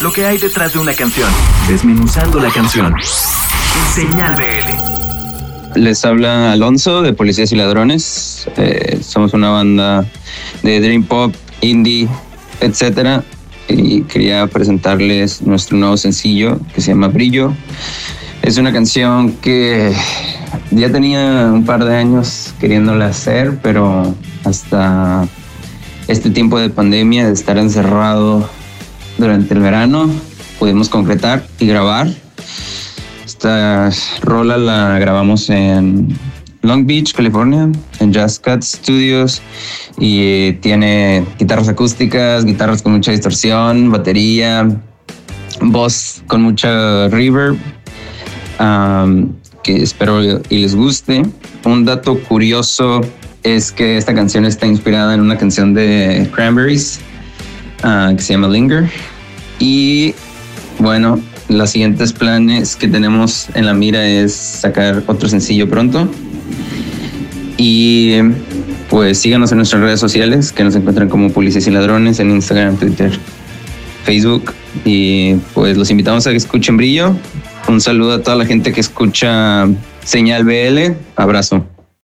lo que hay detrás de una canción, desmenuzando la canción. Señal BL. Les habla Alonso de Policías y Ladrones. Eh, somos una banda de Dream Pop, Indie, etcétera. Y quería presentarles nuestro nuevo sencillo que se llama Brillo. Es una canción que ya tenía un par de años queriéndola hacer, pero hasta este tiempo de pandemia, de estar encerrado durante el verano, pudimos concretar y grabar. Esta rola la grabamos en Long Beach, California, en Jazz Cut Studios y tiene guitarras acústicas, guitarras con mucha distorsión, batería, voz con mucha reverb, que espero y les guste. Un dato curioso es que esta canción está inspirada en una canción de Cranberries ah, que se llama Linger. Y bueno, los siguientes planes que tenemos en la mira es sacar otro sencillo pronto. Y pues síganos en nuestras redes sociales que nos encuentran como Policías y Ladrones en Instagram, Twitter, Facebook. Y pues los invitamos a que escuchen Brillo. Un saludo a toda la gente que escucha Señal BL. Abrazo.